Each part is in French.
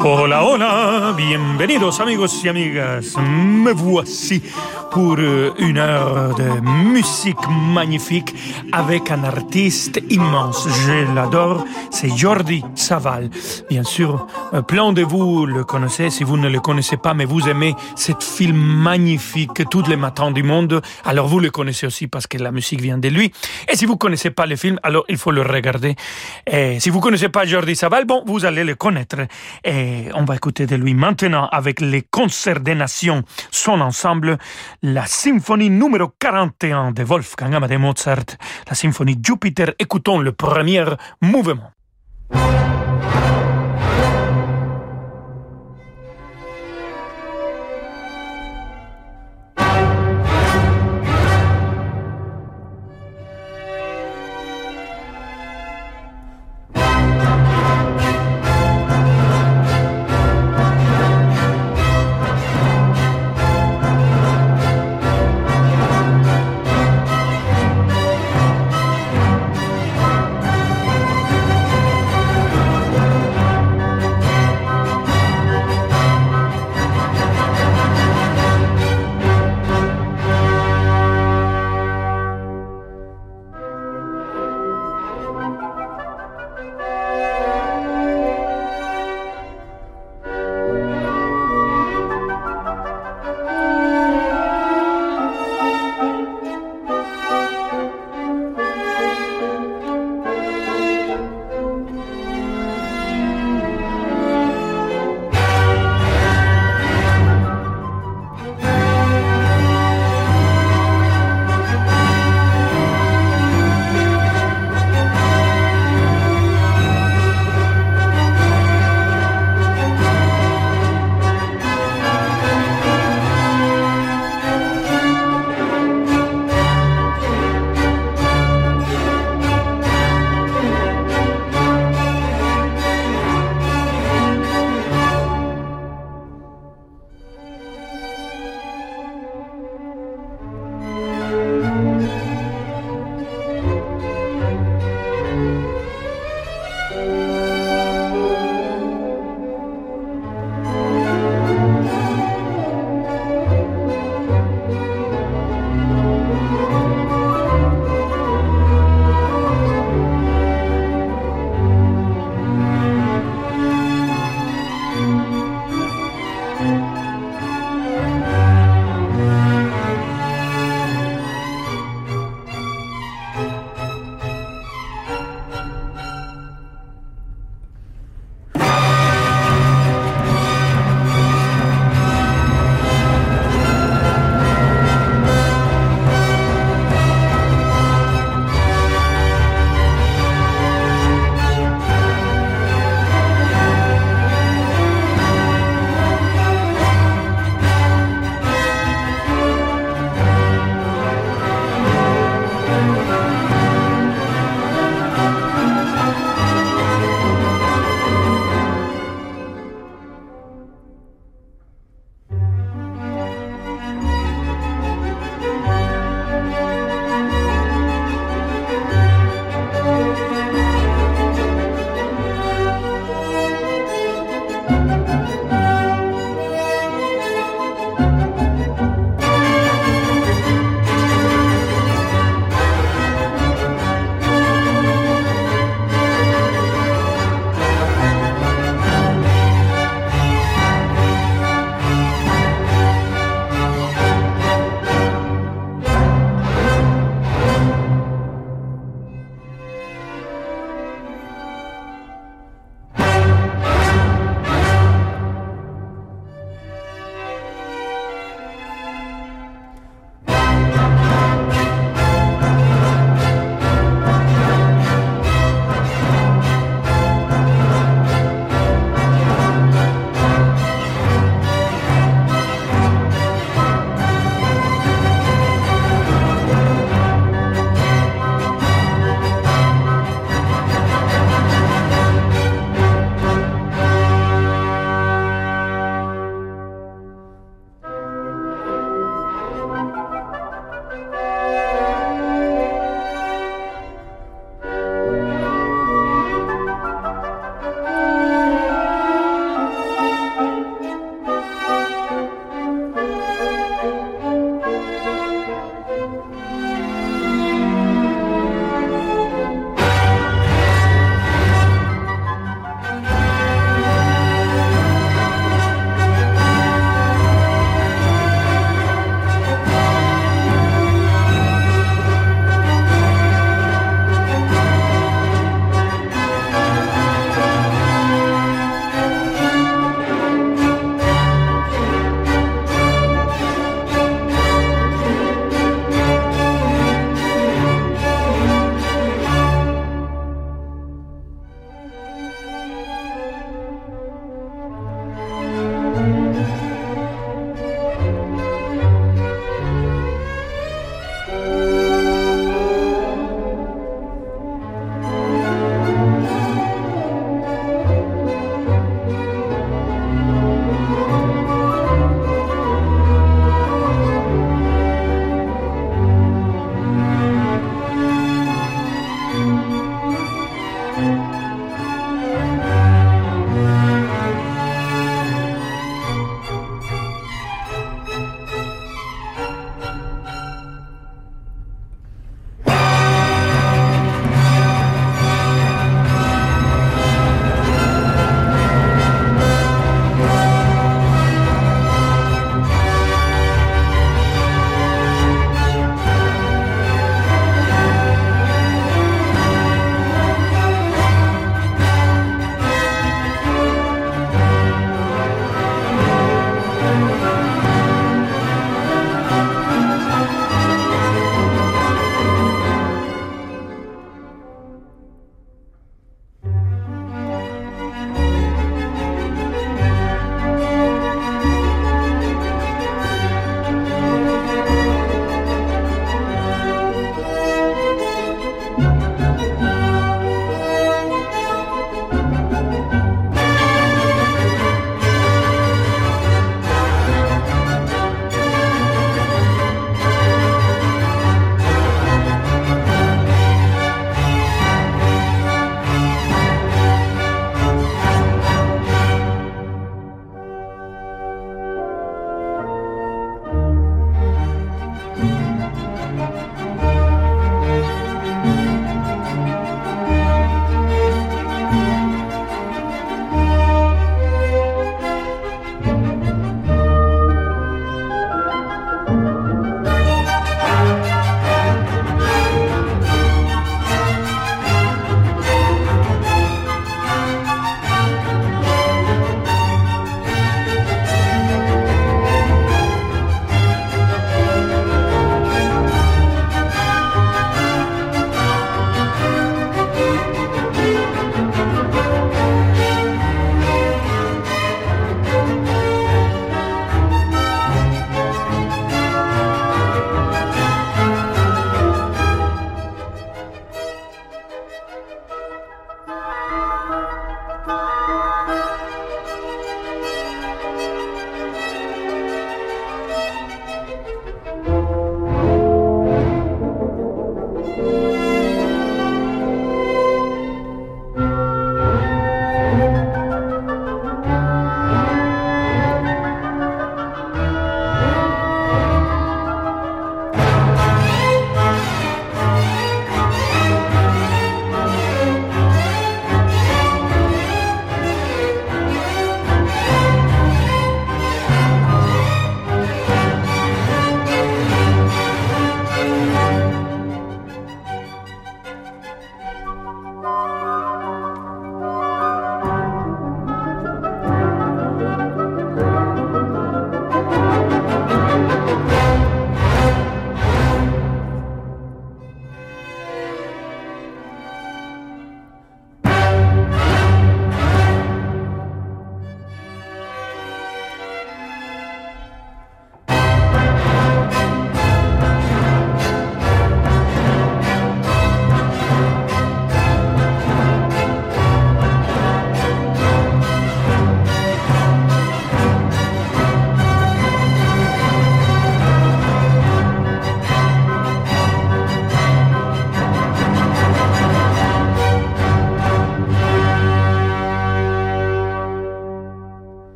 Hola, hola, bienvenidos amigos y amigas. Me voici pour euh, une heure de musique magnifique avec un artiste immense. Je l'adore, c'est Jordi Saval. Bien sûr, euh, plein de vous le connaissez si vous ne le connaissez pas, mais vous aimez cette film magnifique tous les matins du monde. Alors vous le connaissez aussi parce que la musique vient de lui. Et si vous connaissez pas le film, alors il faut le regarder. Et si vous connaissez pas Jordi Saval, bon, vous allez le connaître. Et on va écouter de lui maintenant avec les concerts des nations, son ensemble, la symphonie numéro 41 de Wolfgang Amadeus Mozart, la symphonie Jupiter. Écoutons le premier mouvement.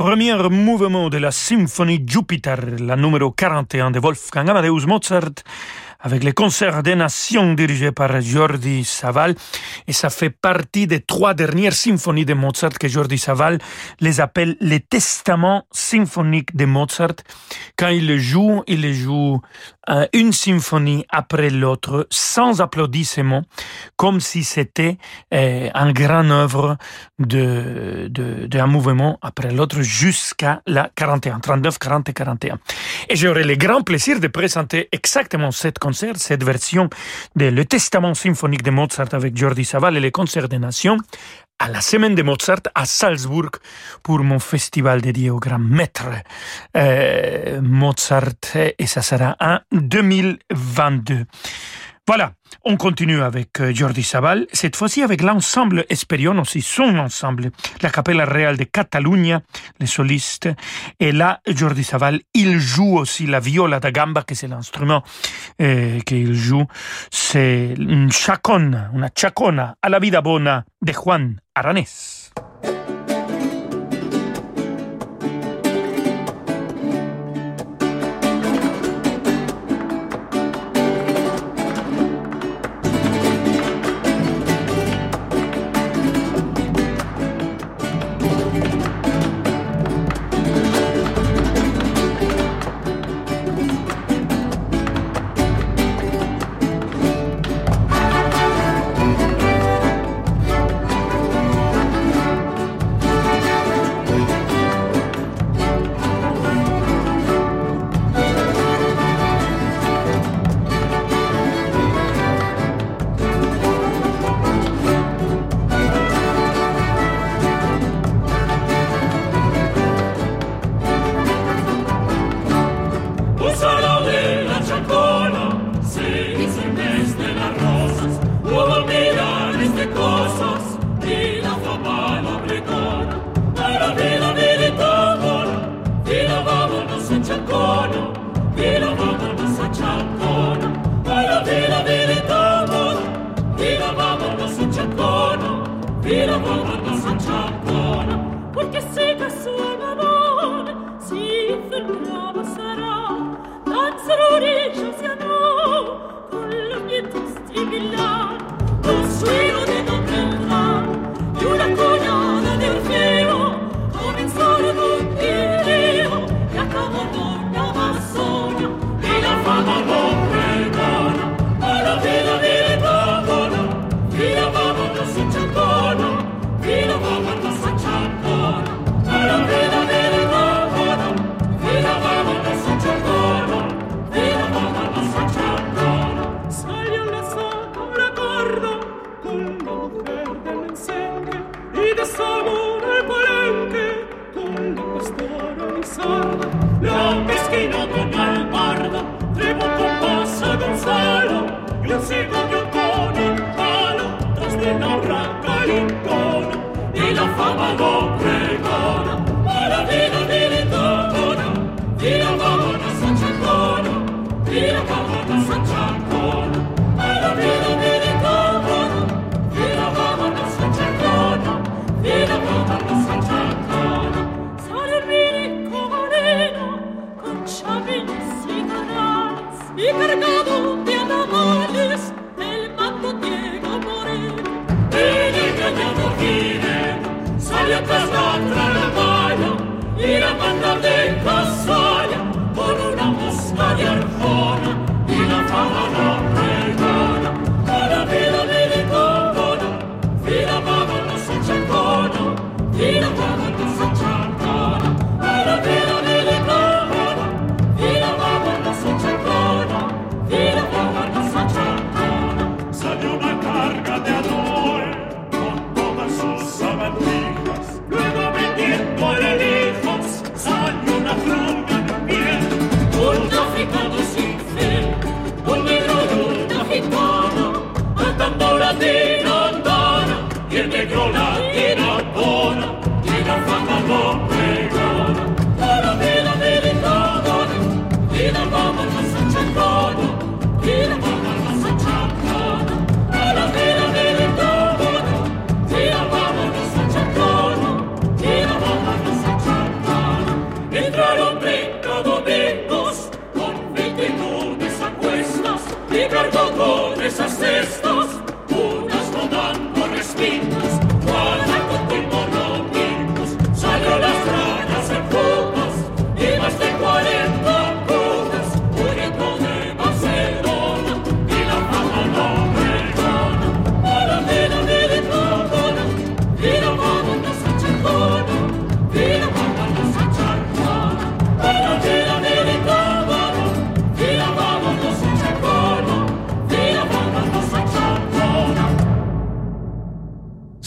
Premier mouvement de la symphonie Jupiter, la numéro 41 de Wolfgang Amadeus Mozart, avec les concerts des nations dirigés par Jordi Saval. Et ça fait partie des trois dernières symphonies de Mozart que Jordi Saval les appelle les testaments symphoniques de Mozart. Quand il le joue, il le joue euh, une symphonie après l'autre, sans applaudissements, comme si c'était euh, un grand œuvre de, de, d'un mouvement après l'autre jusqu'à la 41, 39, 40 et 41. Et j'aurai le grand plaisir de présenter exactement cette cette version de Le Testament symphonique de Mozart avec Jordi Saval et les concerts des nations à la semaine de Mozart à Salzbourg pour mon festival dédié au grand maître euh, Mozart et ça sera en 2022. Voilà, on continue avec euh, Jordi Sabal, cette fois-ci avec l'ensemble Esperion, aussi son ensemble, la Capella Real de Catalunya, les solistes. Et là, Jordi Sabal, il joue aussi la viola da gamba, que c'est l'instrument euh, qu'il joue. C'est une chacona, una chacona à la vida bona de Juan Aranés.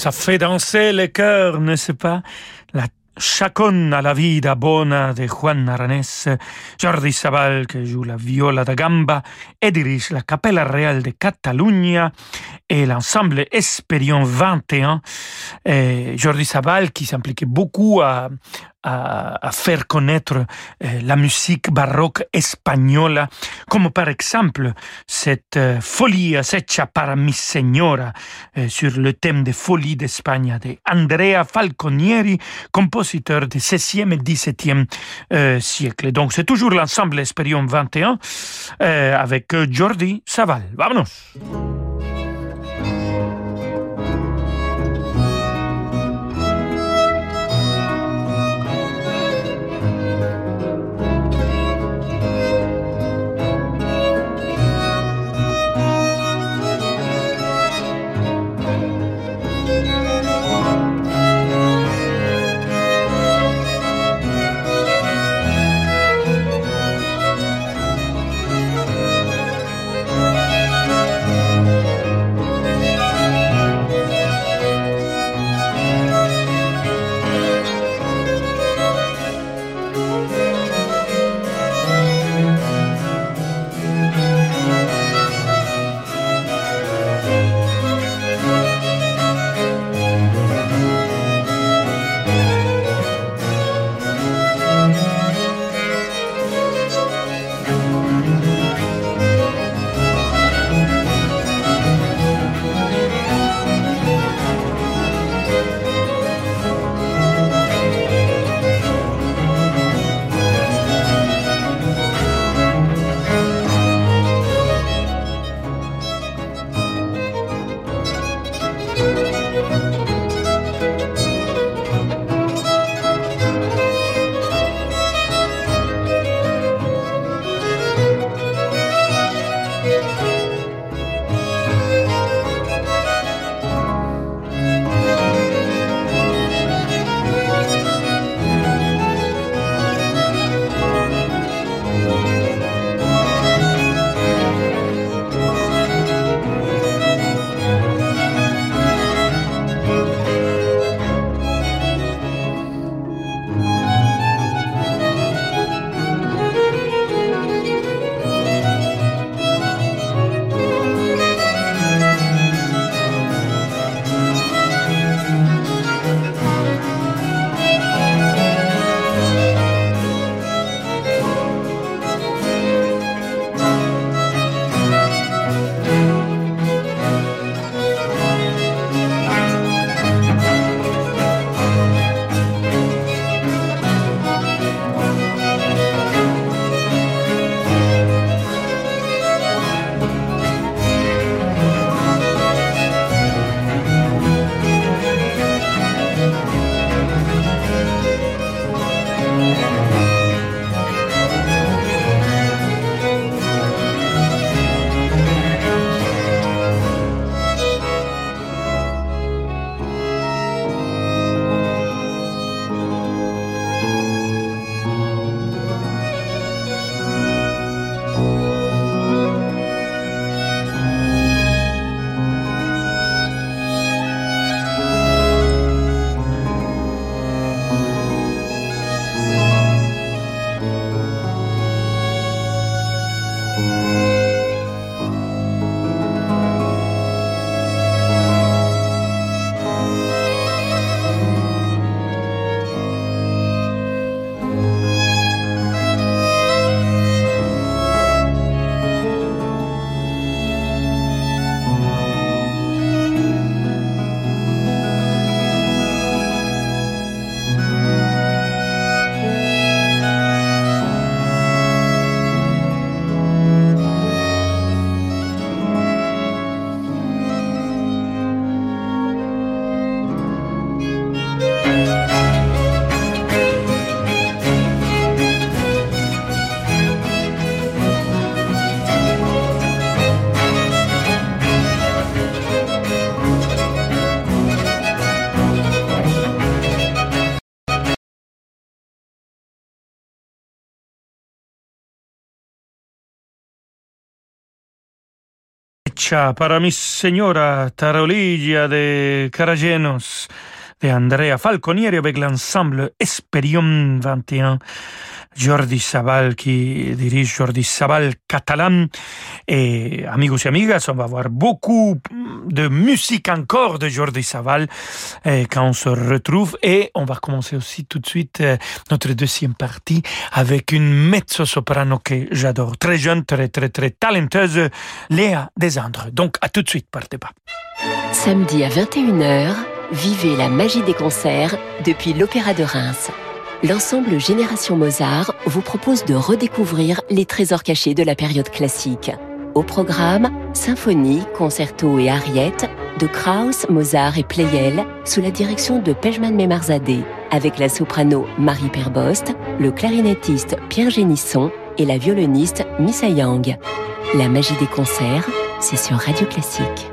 Ça fait danser le cœur, n'est-ce pas? La Chacon à la vida bona de Juan Aranès, Jordi Sabal qui joue la viola da gamba et dirige la Capella Real de Catalunya et l'ensemble Esperion 21. Et Jordi Sabal qui s'impliquait beaucoup à, faire connaître euh, la musique baroque espagnole, comme par exemple cette euh, folie hecha para mi señora euh, sur le thème des folies d'Espagne de Andrea Falconieri, compositeur du 16e et 17e siècle. Donc c'est toujours l'ensemble Esperion 21 avec Jordi Saval. Vamonos! Para mi señora Tarolilla de Caragenos de Andrea Falconieri avec l'ensemble Esperion 21. Jordi Sabal qui dirige Jordi Sabal catalan. Et amigos et amigas, on va voir beaucoup de musique encore de Jordi Sabal eh, quand on se retrouve. Et on va commencer aussi tout de suite eh, notre deuxième partie avec une mezzo-soprano que j'adore. Très jeune, très très très talenteuse, Léa Desandres. Donc à tout de suite, partez pas. Samedi à 21h, vivez la magie des concerts depuis l'Opéra de Reims l'ensemble Génération Mozart vous propose de redécouvrir les trésors cachés de la période classique. Au programme, symphonie, concerto et ariettes de Krauss, Mozart et Pleyel sous la direction de Pejman Memarzadeh avec la soprano Marie Perbost, le clarinettiste Pierre Génisson et la violoniste Missa Yang. La magie des concerts, c'est sur Radio Classique.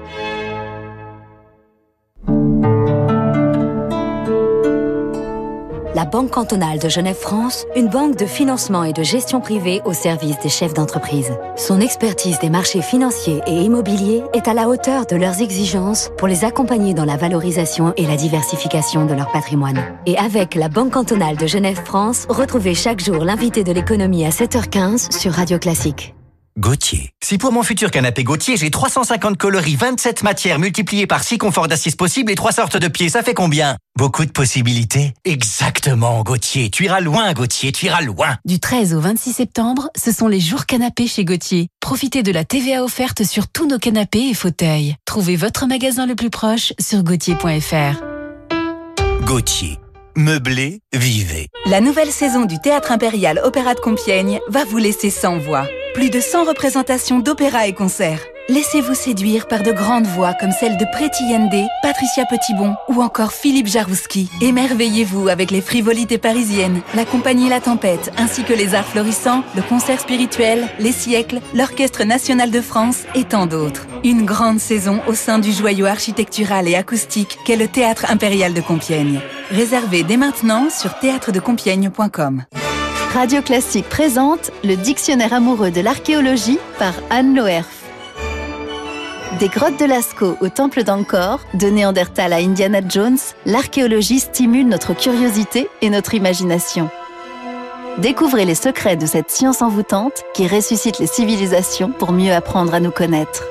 La Banque cantonale de Genève-France, une banque de financement et de gestion privée au service des chefs d'entreprise. Son expertise des marchés financiers et immobiliers est à la hauteur de leurs exigences pour les accompagner dans la valorisation et la diversification de leur patrimoine. Et avec la Banque cantonale de Genève-France, retrouvez chaque jour l'invité de l'économie à 7h15 sur Radio Classique. Gauthier. Si pour mon futur canapé Gauthier, j'ai 350 coloris, 27 matières multipliées par 6 conforts d'assises possibles et 3 sortes de pieds, ça fait combien? Beaucoup de possibilités Exactement, Gauthier. Tu iras loin, Gauthier, tu iras loin. Du 13 au 26 septembre, ce sont les jours canapés chez Gauthier. Profitez de la TVA offerte sur tous nos canapés et fauteuils. Trouvez votre magasin le plus proche sur gauthier.fr. Gauthier. Meublé, vivez. La nouvelle saison du Théâtre Impérial Opéra de Compiègne va vous laisser sans voix. Plus de 100 représentations d'opéra et concerts. Laissez-vous séduire par de grandes voix comme celle de Preti Yende, Patricia Petitbon ou encore Philippe Jarouski. Émerveillez-vous avec les frivolités parisiennes, la compagnie La Tempête, ainsi que les arts florissants, le concert spirituel, les siècles, l'Orchestre national de France et tant d'autres. Une grande saison au sein du joyau architectural et acoustique qu'est le Théâtre Impérial de Compiègne. Réservez dès maintenant sur théâtredecompiègne.com. Radio Classique présente le Dictionnaire amoureux de l'archéologie par Anne Loerf. Des grottes de Lascaux au temple d'Angkor, de Néandertal à Indiana Jones, l'archéologie stimule notre curiosité et notre imagination. Découvrez les secrets de cette science envoûtante qui ressuscite les civilisations pour mieux apprendre à nous connaître.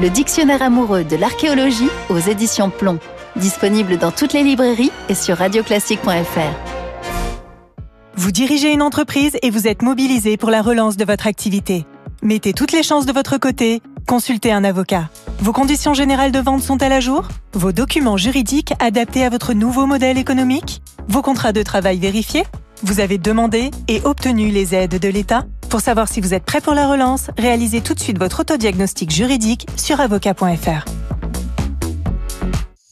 Le Dictionnaire amoureux de l'archéologie aux éditions Plomb, disponible dans toutes les librairies et sur radioclassique.fr. Vous dirigez une entreprise et vous êtes mobilisé pour la relance de votre activité. Mettez toutes les chances de votre côté, consultez un avocat. Vos conditions générales de vente sont-elles à jour? Vos documents juridiques adaptés à votre nouveau modèle économique? Vos contrats de travail vérifiés? Vous avez demandé et obtenu les aides de l'État? Pour savoir si vous êtes prêt pour la relance, réalisez tout de suite votre autodiagnostic juridique sur avocat.fr.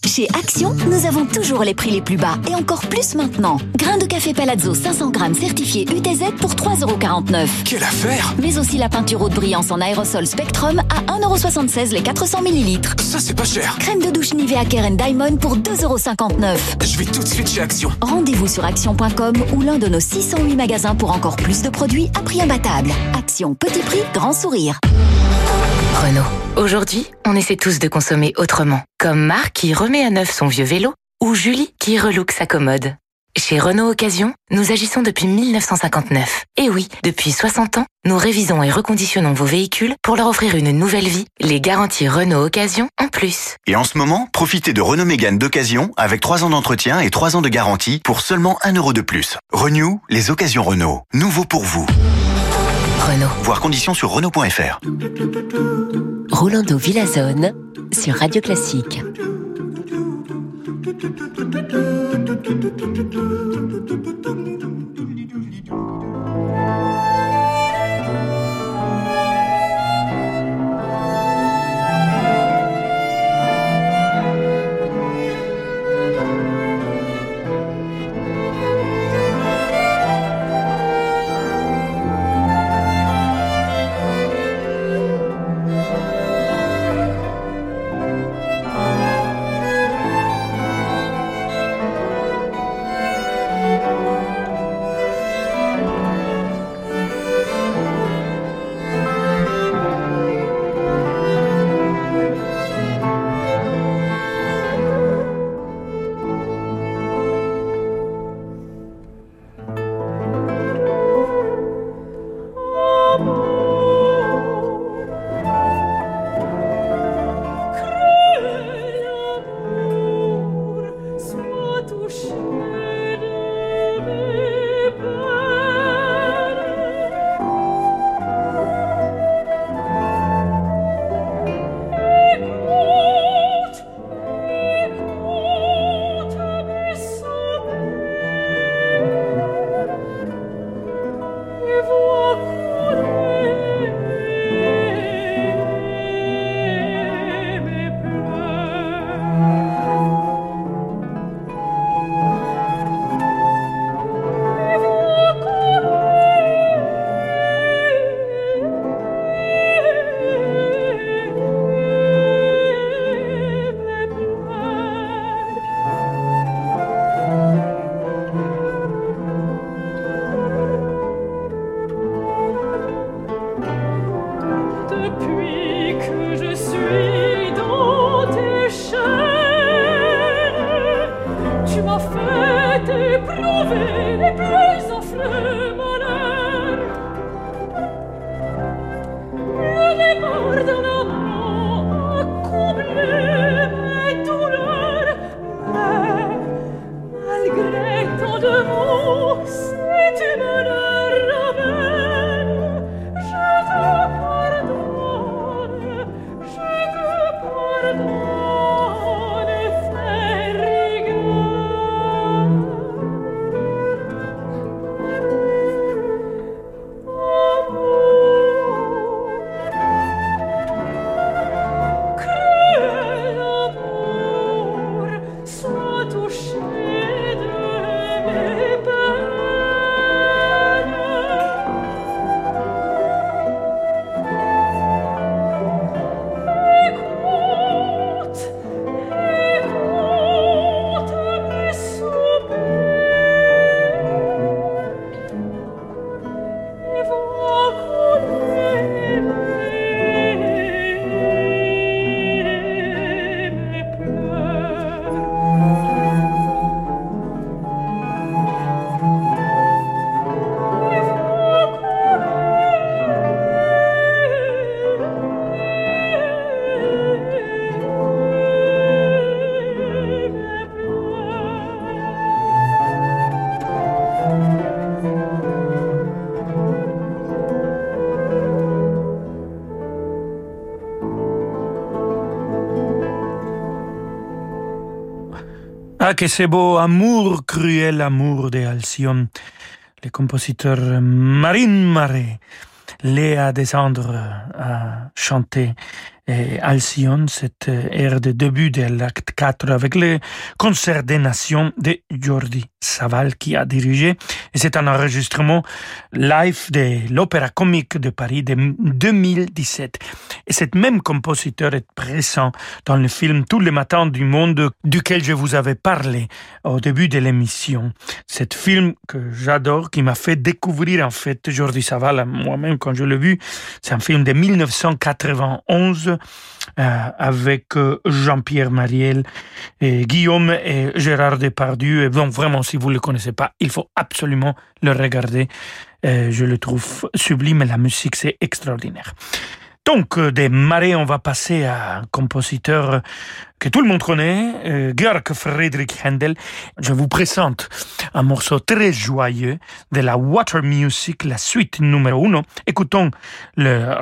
Chez Action, nous avons toujours les prix les plus bas et encore plus maintenant. Grains de café Palazzo 500 grammes certifié UTZ pour 3,49€. Quelle affaire Mais aussi la peinture haute brillance en aérosol Spectrum à 1,76€ les 400 ml. Ça c'est pas cher. Crème de douche Nivea Keren Diamond pour 2,59€. Je vais tout de suite chez Action. Rendez-vous sur action.com ou l'un de nos 608 magasins pour encore plus de produits à prix imbattable. Action, petit prix, grand sourire. Renault. Aujourd'hui, on essaie tous de consommer autrement. Comme Marc qui remet à neuf son vieux vélo ou Julie qui relook sa commode. Chez Renault Occasion, nous agissons depuis 1959. Et oui, depuis 60 ans, nous révisons et reconditionnons vos véhicules pour leur offrir une nouvelle vie. Les garanties Renault Occasion en plus. Et en ce moment, profitez de Renault Mégane d'occasion avec 3 ans d'entretien et 3 ans de garantie pour seulement 1 euro de plus. Renew, les occasions Renault. Nouveau pour vous. Renault. Voir conditions sur Renault.fr. Rolando Villazone sur Radio Classique. Que c'est beau, amour, cruel amour de Alcyone. Le compositeur Marine Marais, Léa Desandre a chanté Alcyone, cette air de début de l'acte 4 avec le concert des nations de Jordi Saval qui a dirigé. Et c'est un enregistrement live de l'Opéra Comique de Paris de 2017. Et cet même compositeur est présent dans le film Tous les matins du monde duquel je vous avais parlé au début de l'émission. Cet film que j'adore, qui m'a fait découvrir en fait Jordi Saval moi-même quand je l'ai vu. C'est un film de 1991 euh, avec euh, Jean-Pierre Mariel, et Guillaume et Gérard Depardieu. Et donc vraiment, si vous ne le connaissez pas, il faut absolument le regarder. Euh, je le trouve sublime et la musique, c'est extraordinaire. Donc, des marées, on va passer à un compositeur que tout le monde connaît, euh, Georg Friedrich Händel. Je vous présente un morceau très joyeux de la Water Music, la suite numéro 1. Écoutons le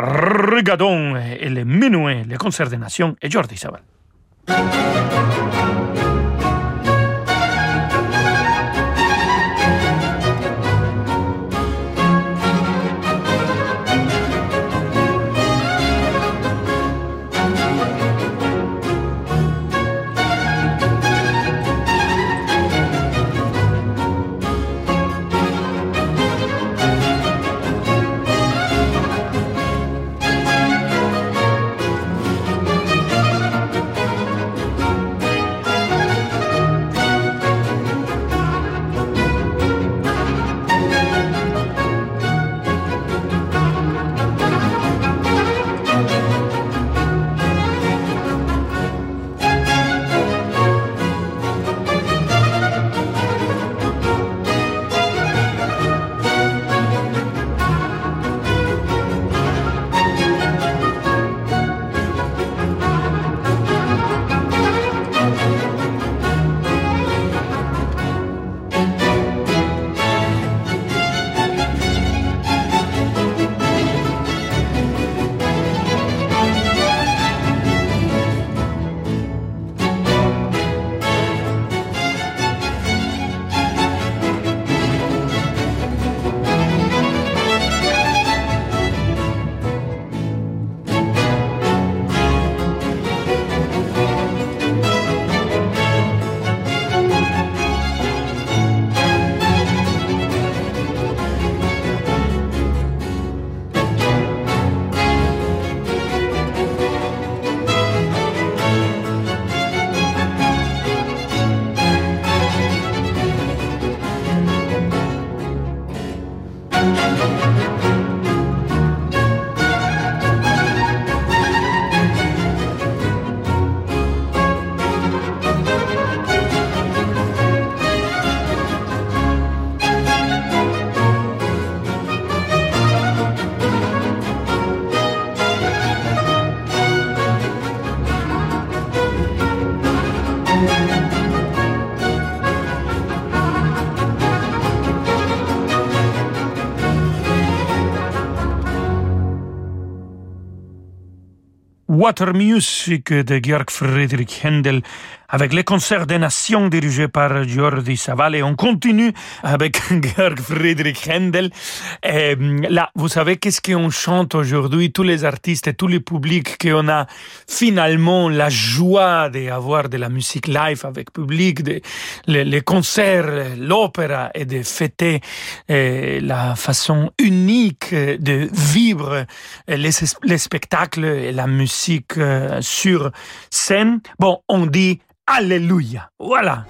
Regadon et le Minuet, le concert des nations et Jordi Saval. Water Music de Georg Friedrich Händel avec les concerts des nations dirigés par Jordi Savale. On continue avec Georg Friedrich Händel. Et là, vous savez qu'est-ce qu'on chante aujourd'hui, tous les artistes et tous les publics, qu'on a finalement la joie d'avoir de la musique live avec public, de, les, concerts, l'opéra et de fêter eh, la façon unique de vivre les, les spectacles et la musique euh, sur scène. Bon, on dit Alléluia. Voilà.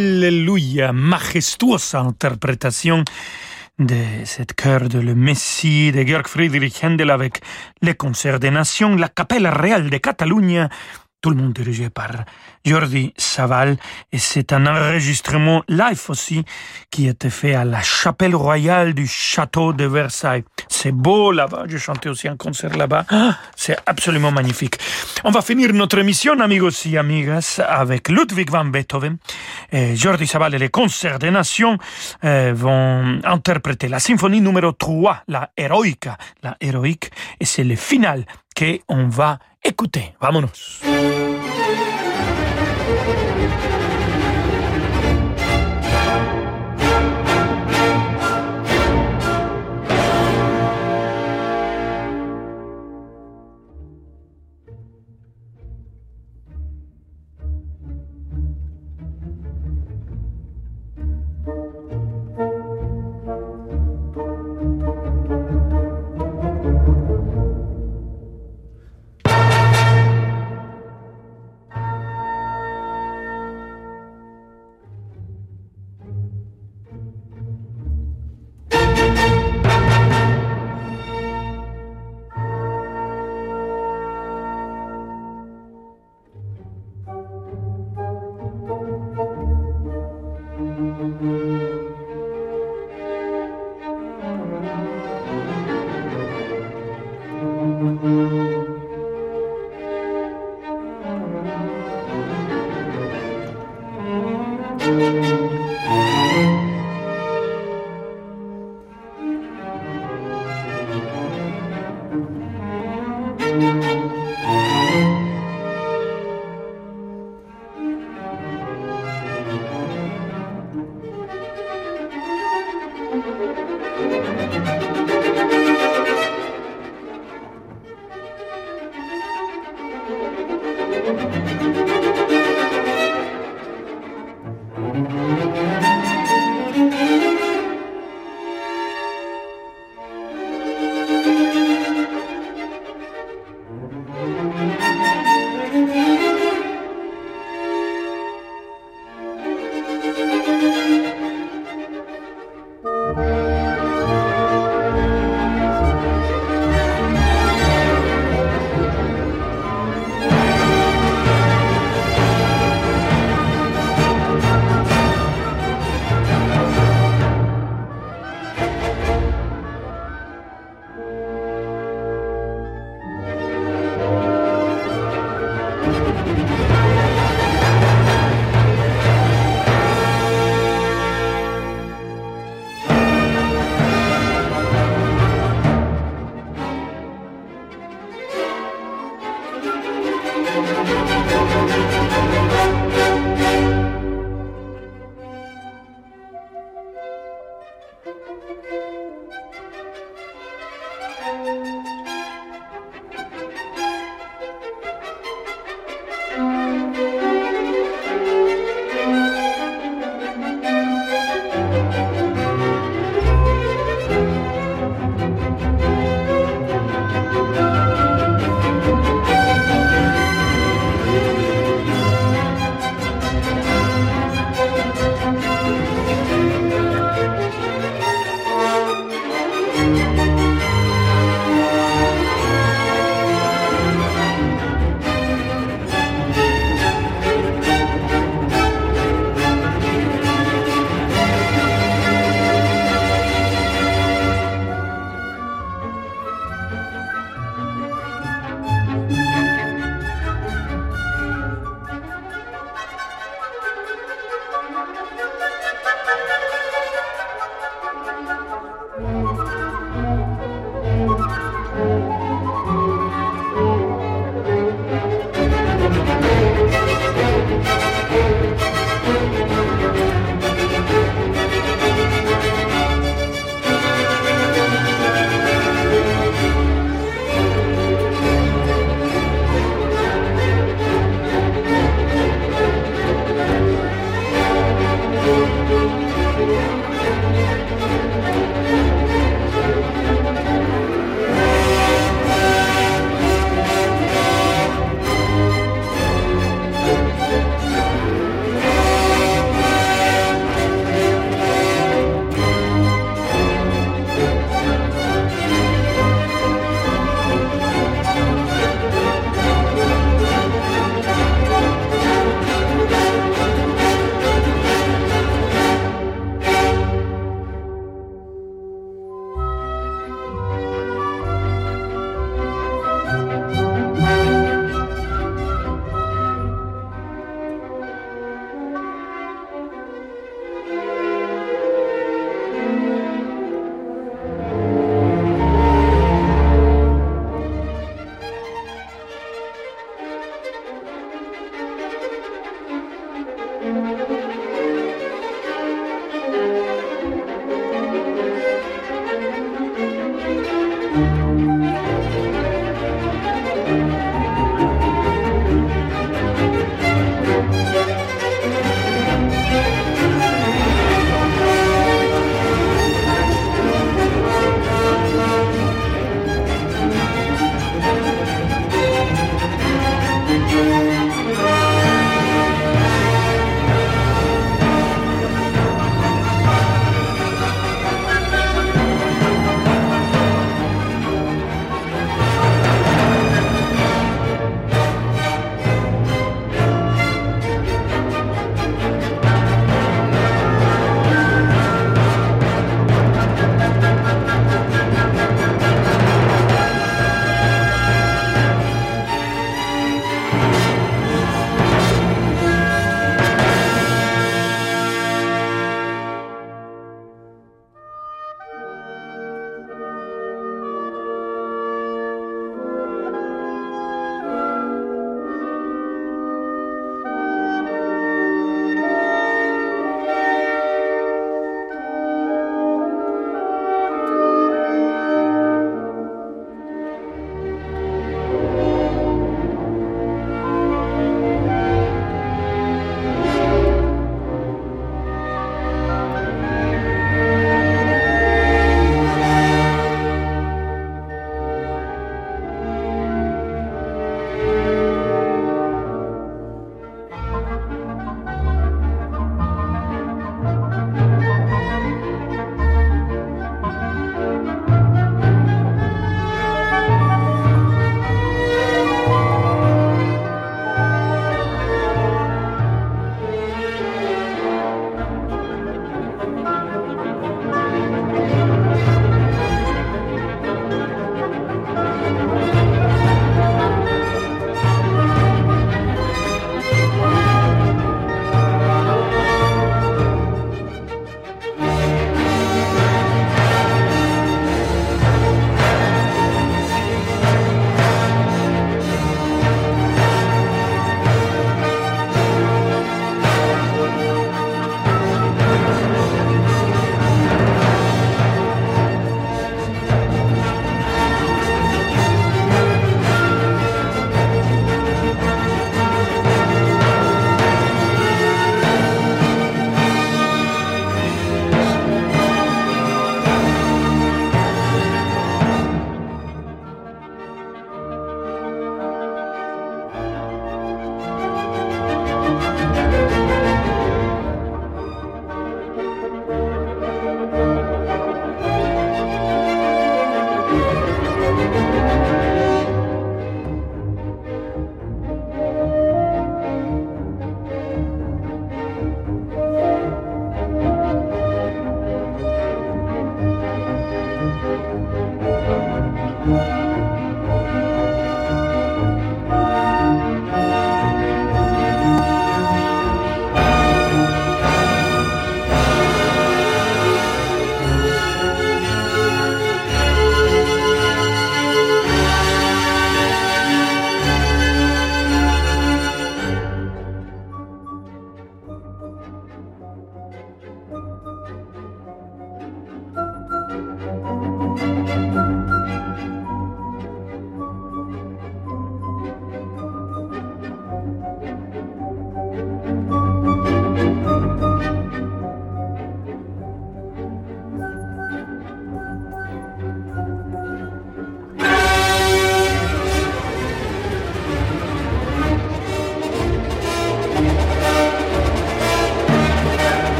Alléluia, majestuosa interprétation de cette chœur de le Messie de Georg Friedrich Händel avec les concerts des nations, la Capella Real de Catalunya, tout le monde dirigé par Jordi Saval. Et c'est un enregistrement live aussi qui été fait à la chapelle royale du château de Versailles. C'est beau là-bas. J'ai chanté aussi un concert là-bas. Ah, c'est absolument magnifique. On va finir notre émission, amigos et amigas, avec Ludwig van Beethoven. Et Jordi Saval et les concerts des nations euh, vont interpréter la symphonie numéro 3, la héroïque, la héroïque. Et c'est le final qu'on va écouter. Vámonos.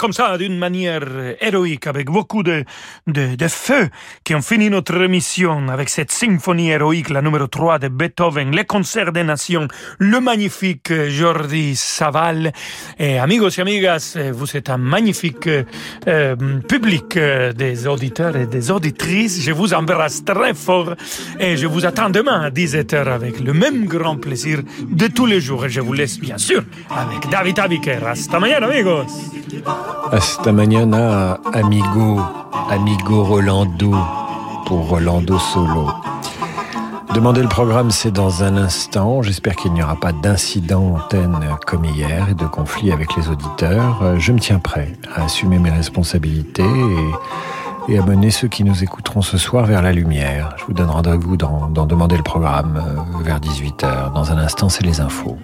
Comme ça, d'une manière héroïque, avec beaucoup de, de, de feu, qu'on finit notre émission avec cette symphonie héroïque, la numéro 3 de Beethoven, les concerts des nations, le magnifique Jordi Saval. Et amigos et amigas, vous êtes un magnifique euh, public euh, des auditeurs et des auditrices. Je vous embrasse très fort et je vous attends demain à 17h avec le même grand plaisir de tous les jours. Et je vous laisse bien sûr avec David Abiker. Hasta mañana, amigos. Hasta mañana, amigo, amigo Rolando, pour Rolando Solo. Demandez le programme, c'est dans un instant. J'espère qu'il n'y aura pas d'incident antenne comme hier et de conflit avec les auditeurs. Je me tiens prêt à assumer mes responsabilités et, à mener ceux qui nous écouteront ce soir vers la lumière. Je vous donne rendez-vous dans, dans Demander le programme euh, vers 18h. Dans un instant, c'est les infos.